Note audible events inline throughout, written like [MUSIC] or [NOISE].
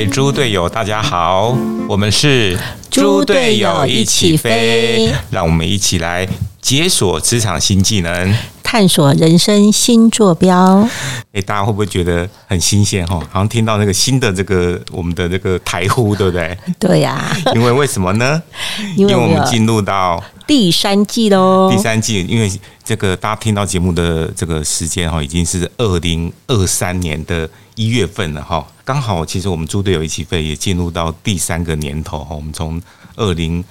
位猪队友，大家好，我们是猪队友一起飞，让我们一起来解锁职场新技能，探索人生新坐标。哎，大家会不会觉得很新鲜哈？好像听到那个新的这个我们的这个台呼，对不对？对呀。因为为什么呢？因为我们进入到第三季喽。第三季，因为这个大家听到节目的这个时间哈，已经是二零二三年的一月份了哈。刚好，其实我们猪队友一起飞也进入到第三个年头哈。我们从二零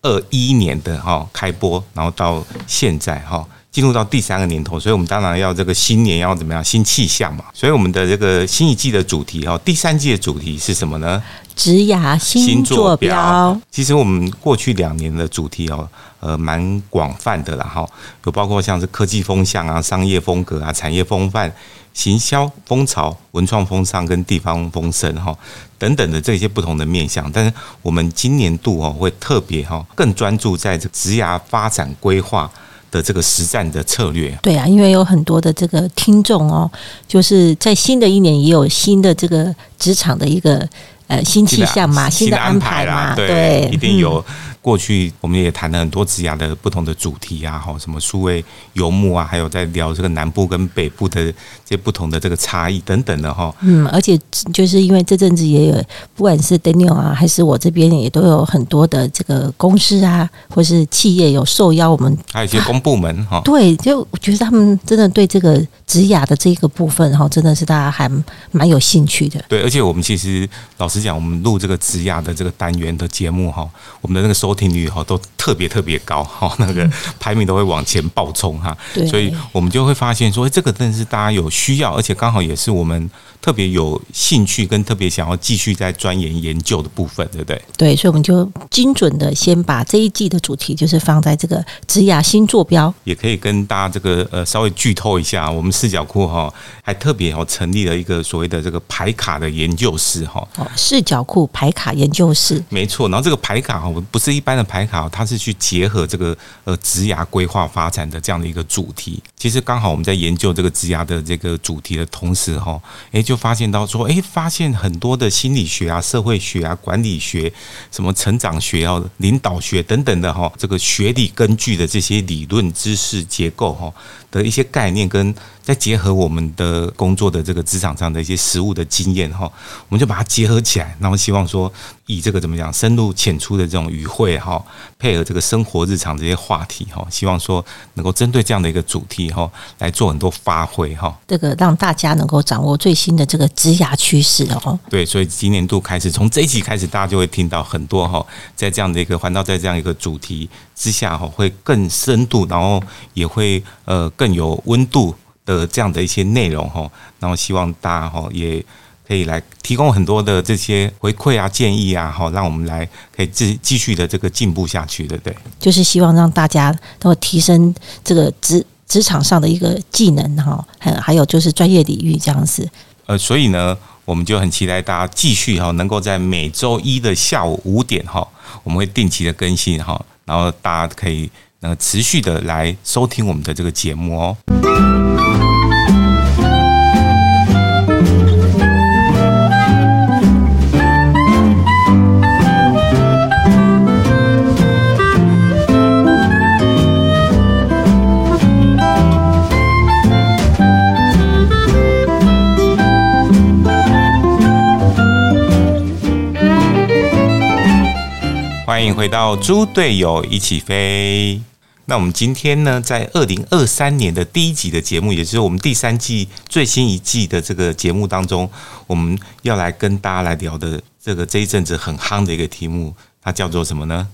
二一年的哈开播，然后到现在哈。进入到第三个年头，所以我们当然要这个新年要怎么样新气象嘛。所以我们的这个新一季的主题哈，第三季的主题是什么呢？职涯新坐标。其实我们过去两年的主题哦，呃，蛮广泛的啦哈，有包括像是科技风向啊、商业风格啊、产业风范、行销风潮、文创风尚跟地方风声哈等等的这些不同的面向。但是我们今年度哦，会特别哈更专注在这职涯发展规划。的这个实战的策略，对啊，因为有很多的这个听众哦，就是在新的一年也有新的这个职场的一个呃新气象嘛，新的安排嘛，对，一定有。过去我们也谈了很多职涯的不同的主题啊，哈，什么数位游牧啊，还有在聊这个南部跟北部的这不同的这个差异等等的哈。嗯，而且就是因为这阵子也有，不管是 Daniel 啊，还是我这边也都有很多的这个公司啊，或是企业有受邀我们，还有一些公部门哈。对，就我觉得他们真的对这个职涯的这个部分哈，真的是大家还蛮有兴趣的。对，而且我们其实老实讲，我们录这个职涯的这个单元的节目哈，我们的那个收。收听率哈都特别特别高 [LAUGHS] 哈，那个排名都会往前暴冲哈，所以我们就会发现说，这个真的是大家有需要，而且刚好也是我们。特别有兴趣跟特别想要继续在钻研研究的部分，对不对？对，所以我们就精准的先把这一季的主题就是放在这个职涯新坐标，也可以跟大家这个呃稍微剧透一下，我们视角库哈还特别哦成立了一个所谓的这个排卡的研究室哈。哦，视角库排卡研究室，没错。然后这个排卡哈不是一般的排卡，它是去结合这个呃职涯规划发展的这样的一个主题。其实刚好我们在研究这个职涯的这个主题的同时哈，哎就。就发现到说，哎，发现很多的心理学啊、社会学啊、管理学、什么成长学啊、领导学等等的哈，这个学理根据的这些理论知识结构哈的一些概念跟。再结合我们的工作的这个职场上的一些实务的经验哈，我们就把它结合起来，然后希望说以这个怎么讲深入浅出的这种语汇哈，配合这个生活日常这些话题哈，希望说能够针对这样的一个主题哈来做很多发挥哈。这个让大家能够掌握最新的这个职涯趋势哦。对，所以今年度开始，从这一期开始，大家就会听到很多哈，在这样的一个环绕在这样一个主题之下哈，会更深度，然后也会呃更有温度。的这样的一些内容哈，然后希望大家哈也可以来提供很多的这些回馈啊、建议啊，哈，让我们来可以继继续的这个进步下去，对不对？就是希望让大家都提升这个职职场上的一个技能哈，还还有就是专业领域这样子。呃，所以呢，我们就很期待大家继续哈，能够在每周一的下午五点哈，我们会定期的更新哈，然后大家可以那持续的来收听我们的这个节目哦。欢迎回到猪队友一起飞。那我们今天呢，在二零二三年的第一集的节目，也就是我们第三季最新一季的这个节目当中，我们要来跟大家来聊的这个这一阵子很夯的一个题目，它叫做什么呢？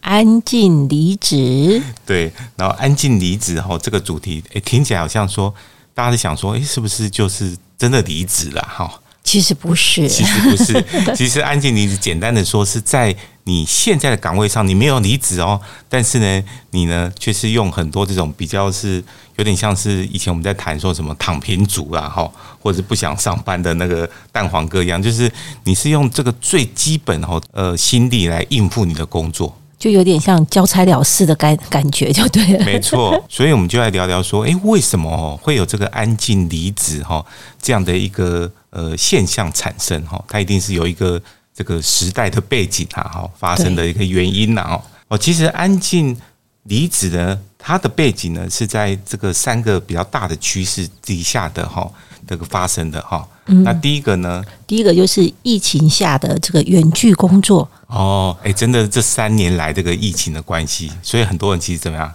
安静离职。对，然后安静离职哈，这个主题诶，听起来好像说大家在想说，诶，是不是就是真的离职了哈？其实不是，其实不是，其实安静离职，简单的说是在你现在的岗位上，你没有离职哦，但是呢，你呢却是用很多这种比较是有点像是以前我们在谈说什么躺平族啦，哈，或者是不想上班的那个蛋黄哥一样，就是你是用这个最基本哈呃心力来应付你的工作。就有点像交差了事的感感觉，就对了。没错，所以我们就来聊聊说，哎，为什么会有这个安静离职哈这样的一个呃现象产生哈？它一定是有一个这个时代的背景啊哈发生的一个原因呐哦哦，其实安静离子呢，它的背景呢是在这个三个比较大的趋势底下的哈这个发生的哈。那第一个呢？第一个就是疫情下的这个远距工作。哦，哎，真的，这三年来这个疫情的关系，所以很多人其实怎么样，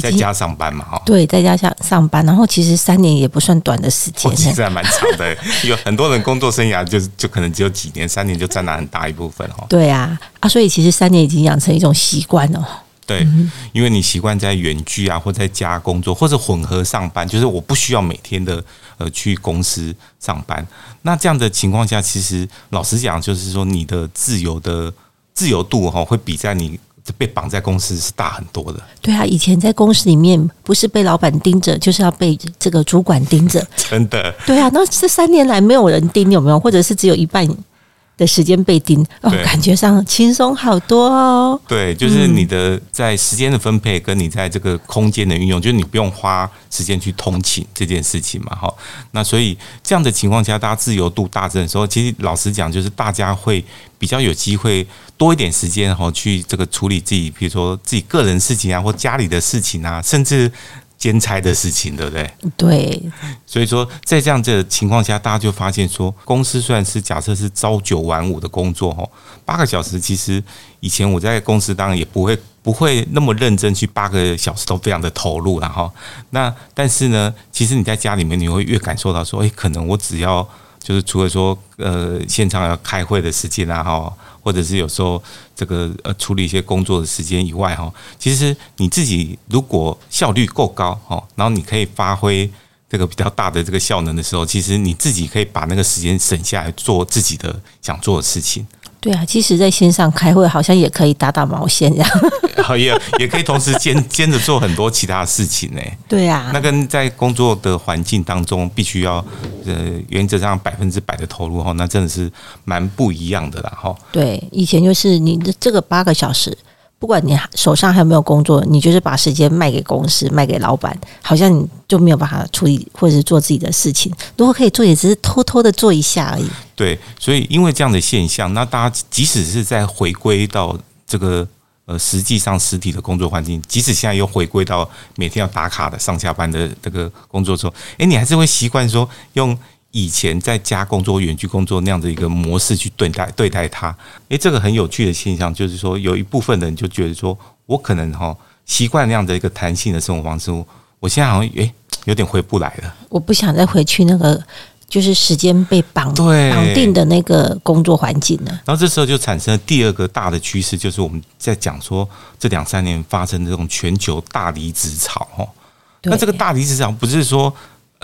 在家上班嘛，哈。对，在家上上班，然后其实三年也不算短的时间，其实还蛮长的。[LAUGHS] 有很多人工作生涯就就可能只有几年，三年就占了很大一部分哦。对啊，啊，所以其实三年已经养成一种习惯了。对，因为你习惯在远距啊，或在家工作，或者混合上班，就是我不需要每天的呃去公司上班。那这样的情况下，其实老实讲，就是说你的自由的自由度哈，会比在你被绑在公司是大很多的。对啊，以前在公司里面不是被老板盯着，就是要被这个主管盯着。[LAUGHS] 真的。对啊，那这三年来没有人盯，有没有？或者是只有一半？的时间被盯哦，感觉上轻松好多哦。对，就是你的在时间的分配，跟你在这个空间的运用，就是你不用花时间去通勤这件事情嘛，哈。那所以这样的情况下，大家自由度大增的时候，其实老实讲，就是大家会比较有机会多一点时间哈，去这个处理自己，比如说自己个人事情啊，或家里的事情啊，甚至。兼差的事情，对不对？对，所以说在这样的情况下，大家就发现说，公司虽然是假设是朝九晚五的工作，哦，八个小时，其实以前我在公司当然也不会不会那么认真去八个小时都非常的投入了哈。那但是呢，其实你在家里面，你会越感受到说，哎，可能我只要就是除了说呃现场要开会的时间啊，哈。或者是有时候这个呃处理一些工作的时间以外哈，其实你自己如果效率够高哈，然后你可以发挥这个比较大的这个效能的时候，其实你自己可以把那个时间省下来做自己的想做的事情。对啊，即使，在线上开会好像也可以打打毛线这样，[LAUGHS] 也也可以同时兼 [LAUGHS] 兼着做很多其他事情呢。对啊，那跟在工作的环境当中必须要呃原则上百分之百的投入哈，那真的是蛮不一样的啦哈。对，以前就是你的这个八个小时。不管你手上还有没有工作，你就是把时间卖给公司、卖给老板，好像你就没有办法处理或者是做自己的事情。如果可以做，也只是偷偷的做一下而已。对，所以因为这样的现象，那大家即使是在回归到这个呃实际上实体的工作环境，即使现在又回归到每天要打卡的上下班的这个工作中，诶，你还是会习惯说用。以前在家工作、远距工作那样的一个模式去对待对待他，诶，这个很有趣的现象就是说，有一部分人就觉得说，我可能哈习惯那样的一个弹性的生活方式，我现在好像诶有点回不来了。我不想再回去那个就是时间被绑绑定的那个工作环境了。然后这时候就产生了第二个大的趋势，就是我们在讲说这两三年发生这种全球大离职潮哈。那这个大离职潮不是说。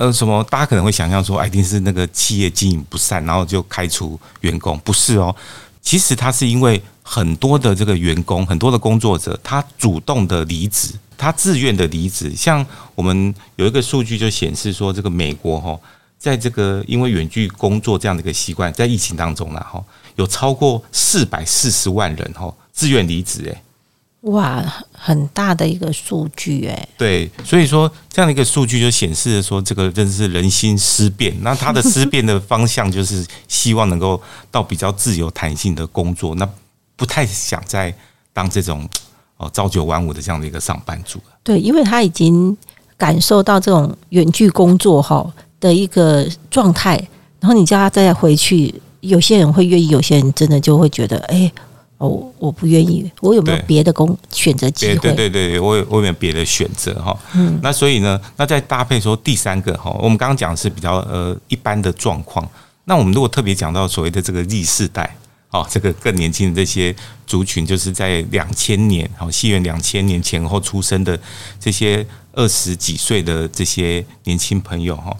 呃，什么？大家可能会想象说，一定是那个企业经营不善，然后就开除员工。不是哦，其实他是因为很多的这个员工，很多的工作者，他主动的离职，他自愿的离职。像我们有一个数据就显示说，这个美国哈，在这个因为远距工作这样的一个习惯，在疫情当中呢，哈，有超过四百四十万人哈自愿离职，诶。哇，很大的一个数据哎！对，所以说这样的一个数据就显示说，这个真是人心思变。那他的思变的方向就是希望能够到比较自由弹性的工作，那不太想再当这种哦朝九晚五的这样的一个上班族了。对，因为他已经感受到这种远距工作哈的一个状态，然后你叫他再回去，有些人会愿意，有些人真的就会觉得哎。哦，我不愿意。我有没有别的工选择机会？对对对，我有我有没有别的选择哈？嗯，那所以呢，那再搭配说第三个哈，我们刚刚讲的是比较呃一般的状况。那我们如果特别讲到所谓的这个 Z 世代，哦，这个更年轻的这些族群，就是在两千年，哦，西元两千年前后出生的这些二十几岁的这些年轻朋友哈，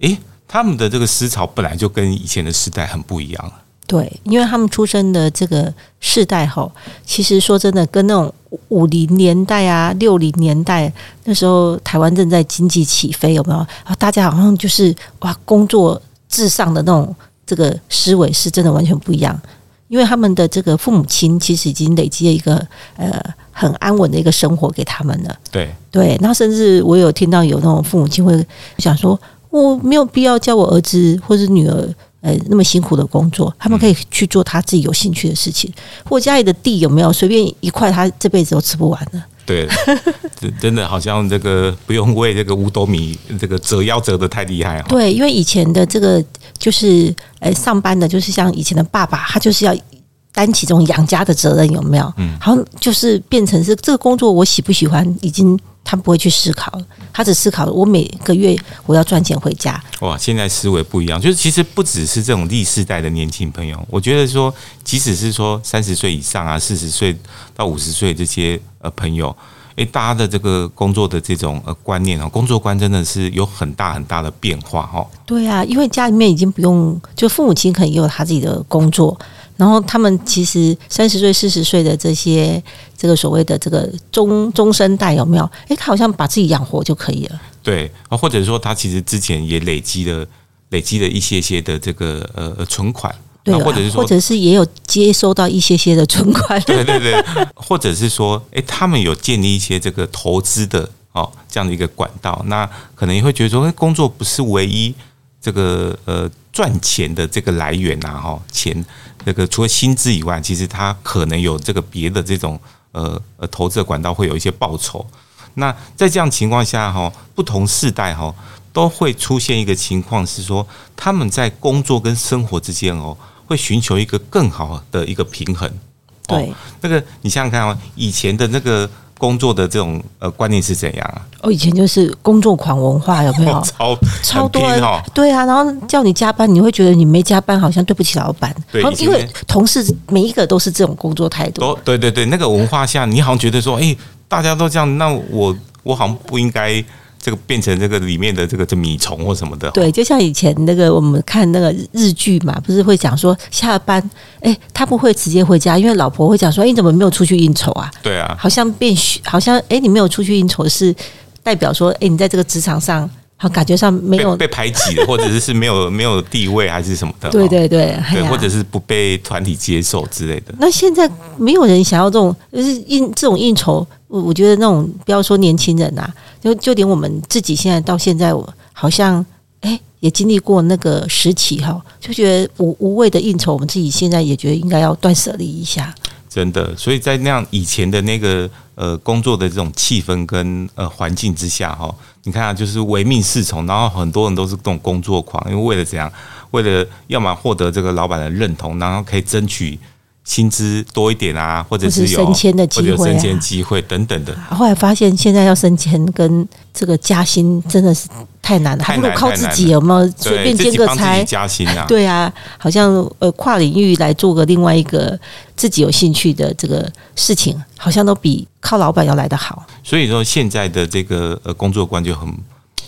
诶，他们的这个思潮本来就跟以前的时代很不一样了。对，因为他们出生的这个世代吼，其实说真的，跟那种五零年代啊、六零年代那时候台湾正在经济起飞，有没有啊？大家好像就是哇，工作至上的那种这个思维是真的完全不一样。因因为他们的这个父母亲其实已经累积了一个呃很安稳的一个生活给他们了。对对，那甚至我有听到有那种父母亲会想说，我没有必要叫我儿子或者女儿。呃，那么辛苦的工作，他们可以去做他自己有兴趣的事情。或家里的地有没有随便一块，他这辈子都吃不完的。对，[LAUGHS] 真的好像这个不用为这个五斗米这个折腰折的太厉害啊。对，因为以前的这个就是呃上班的，就是像以前的爸爸，他就是要担起这种养家的责任，有没有？嗯，好像就是变成是这个工作我喜不喜欢，已经他不会去思考。他只思考我每个月我要赚钱回家。哇，现在思维不一样，就是其实不只是这种历世代的年轻朋友，我觉得说，即使是说三十岁以上啊，四十岁到五十岁这些呃朋友，诶，大家的这个工作的这种呃观念啊，工作观真的是有很大很大的变化哦。对啊，因为家里面已经不用，就父母亲可能也有他自己的工作。然后他们其实三十岁、四十岁的这些这个所谓的这个中中生代有没有？哎，他好像把自己养活就可以了。对，或者说他其实之前也累积了累积了一些些的这个呃存款，对，或者是说，或者是也有接收到一些些的存款。[LAUGHS] 对对对，或者是说，诶，他们有建立一些这个投资的哦这样的一个管道，那可能也会觉得说，工作不是唯一这个呃赚钱的这个来源呐，哈，钱。这个除了薪资以外，其实它可能有这个别的这种呃呃投资的管道，会有一些报酬。那在这样情况下哈，不同世代哈都会出现一个情况是说，他们在工作跟生活之间哦，会寻求一个更好的一个平衡。对，那个你想想看哦，以前的那个。工作的这种呃观念是怎样啊？哦，以前就是工作狂文化，有没有？[LAUGHS] 超超多对啊，然后叫你加班，你会觉得你没加班好像对不起老板。对，因为同事每一个都是这种工作态度。都对对对，那个文化下，你好像觉得说，哎，大家都这样，那我我好像不应该。这个变成这个里面的这个这米虫或什么的，对，就像以前那个我们看那个日剧嘛，不是会讲说下班，哎，他不会直接回家，因为老婆会讲说，你怎么没有出去应酬啊？对啊，好像变好像哎，你没有出去应酬是代表说，哎，你在这个职场上。好，感觉上没有被排挤了，或者是是没有没有地位，还是什么的？对对对，对，或者是不被团体接受之类的。那现在没有人想要这种，就是应这种应酬。我我觉得那种不要说年轻人呐，就就连我们自己现在到现在，我好像哎也经历过那个时期哈，就觉得无无谓的应酬，我们自己现在也觉得应该要断舍离一下。真的，所以在那样以前的那个呃工作的这种气氛跟呃环境之下哈，你看啊，就是唯命是从，然后很多人都是这种工作狂，因为为了怎样，为了要么获得这个老板的认同，然后可以争取。薪资多一点啊，或者是有升迁的机会、升迁机会等等的。后来发现，现在要升迁跟这个加薪真的是太难了，还不如靠自己有没有随便兼个差加薪啊？对啊，好像呃跨领域来做个另外一个自己有兴趣的这个事情，好像都比靠老板要来得好。所以说，现在的这个呃工作观就很。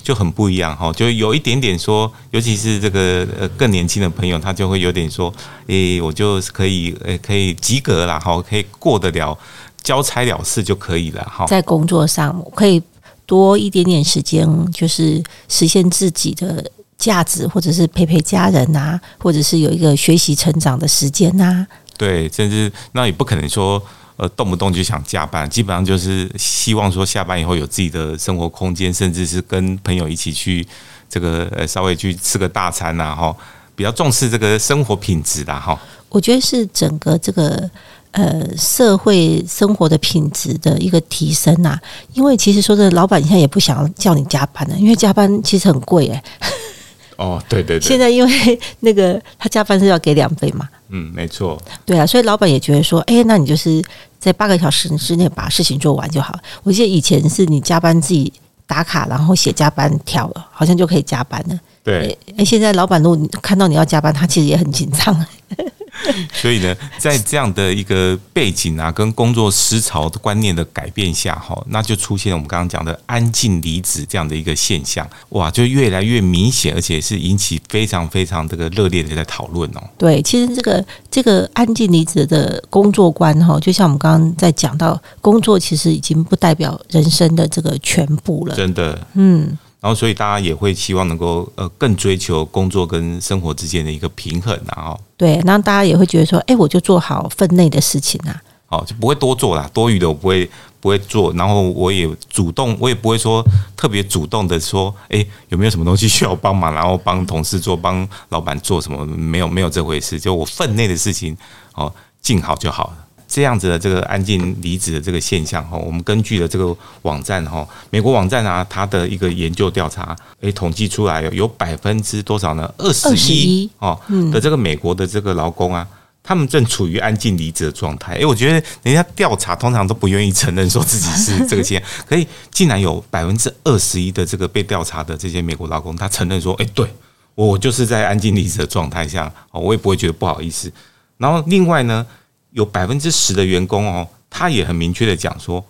就很不一样哈，就有一点点说，尤其是这个呃更年轻的朋友，他就会有点说，诶，我就可以诶可以及格了哈，可以过得了交差了事就可以了哈。在工作上可以多一点点时间，就是实现自己的价值，或者是陪陪家人呐，或者是有一个学习成长的时间呐。对，甚至那也不可能说。呃，动不动就想加班，基本上就是希望说下班以后有自己的生活空间，甚至是跟朋友一起去这个呃稍微去吃个大餐呐，哈，比较重视这个生活品质的哈。我觉得是整个这个呃社会生活的品质的一个提升呐，因为其实说的老板现在也不想叫你加班了，因为加班其实很贵哎。[LAUGHS] 哦，对对对，现在因为那个他加班是要给两倍嘛。嗯，没错。对啊，所以老板也觉得说，哎，那你就是在八个小时之内把事情做完就好。我记得以前是你加班自己打卡，然后写加班条，好像就可以加班了。对。哎，现在老板如果看到你要加班，他其实也很紧张。[LAUGHS] 所以呢，在这样的一个背景啊，跟工作思潮的观念的改变下，哈，那就出现我们刚刚讲的安静离职这样的一个现象，哇，就越来越明显，而且是引起非常非常这个热烈的在讨论哦。对，其实这个这个安静离职的工作观，哈，就像我们刚刚在讲到，工作其实已经不代表人生的这个全部了。真的，嗯。然后所以大家也会希望能够呃更追求工作跟生活之间的一个平衡，然后对，然后大家也会觉得说，哎，我就做好分内的事情啊，好就不会多做啦，多余的我不会不会做，然后我也主动，我也不会说特别主动的说，哎，有没有什么东西需要帮忙，然后帮同事做，帮老板做什么，没有没有这回事，就我分内的事情哦，尽好就好了。这样子的这个安静离职的这个现象哈，我们根据了这个网站哈，美国网站啊，它的一个研究调查，诶，统计出来有有百分之多少呢？二十一哦的这个美国的这个劳工啊，他们正处于安静离职的状态。诶，我觉得人家调查通常都不愿意承认说自己是这个现象，可以竟然有百分之二十一的这个被调查的这些美国劳工，他承认说，诶，对我就是在安静离职的状态下，哦，我也不会觉得不好意思。然后另外呢？有百分之十的员工哦，他也很明确的讲说，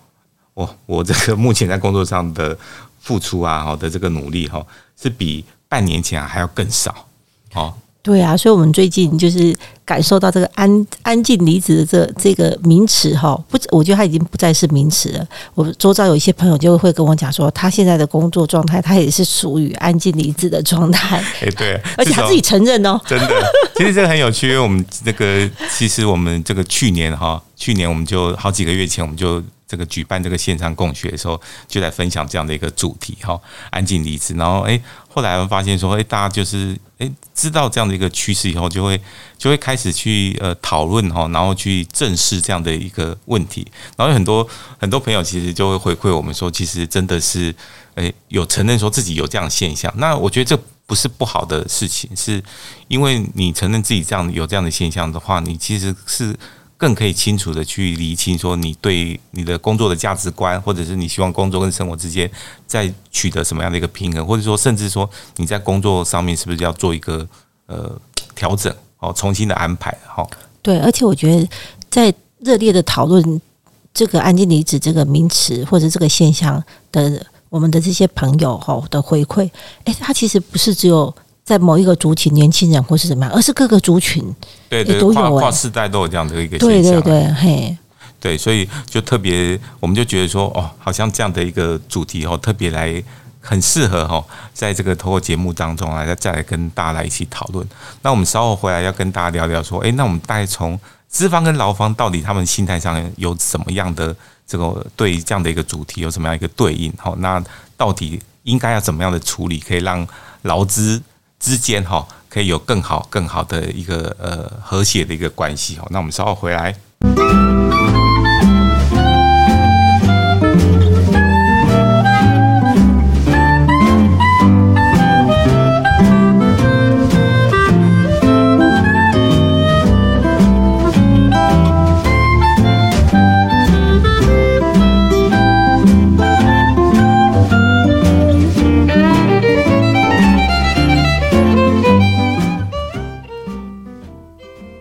哦，我这个目前在工作上的付出啊，好的这个努力哈，是比半年前还要更少，哦。对啊，所以我们最近就是感受到这个安安静离职的这这个名词哈，不，我觉得它已经不再是名词了。我周遭有一些朋友就会跟我讲说，他现在的工作状态，他也是属于安静离职的状态。哎，对，[LAUGHS] 而且他自己承认哦，真的。其实这个很有趣，因为我们这个其实我们这个去年哈，去年我们就好几个月前我们就。这个举办这个线上共学的时候，就在分享这样的一个主题哈，安静离职。然后哎，后来发现说，哎，大家就是哎，知道这样的一个趋势以后，就会就会开始去呃讨论哈，然后去正视这样的一个问题。然后有很多很多朋友其实就会回馈我们说，其实真的是哎有承认说自己有这样的现象。那我觉得这不是不好的事情，是因为你承认自己这样有这样的现象的话，你其实是。更可以清楚的去厘清，说你对你的工作的价值观，或者是你希望工作跟生活之间在取得什么样的一个平衡，或者说甚至说你在工作上面是不是要做一个呃调整哦，重新的安排哈。对，而且我觉得在热烈的讨论这个“安静离职”这个名词或者这个现象的我们的这些朋友哈的回馈，哎，他其实不是只有。在某一个族群，年轻人或是怎么样，而是各个族群，对对，跨跨世代都有这样的一个现象，对对对，嘿，对，所以就特别，我们就觉得说，哦，好像这样的一个主题哦，特别来很适合哈，在这个透过节目当中啊，再再来跟大家来一起讨论。那我们稍后回来要跟大家聊聊说，哎，那我们大概从资方跟劳方到底他们心态上有什么样的这个对这样的一个主题有什么样一个对应？好，那到底应该要怎么样的处理，可以让劳资之间哈，可以有更好、更好的一个呃和谐的一个关系哈。那我们稍后回来。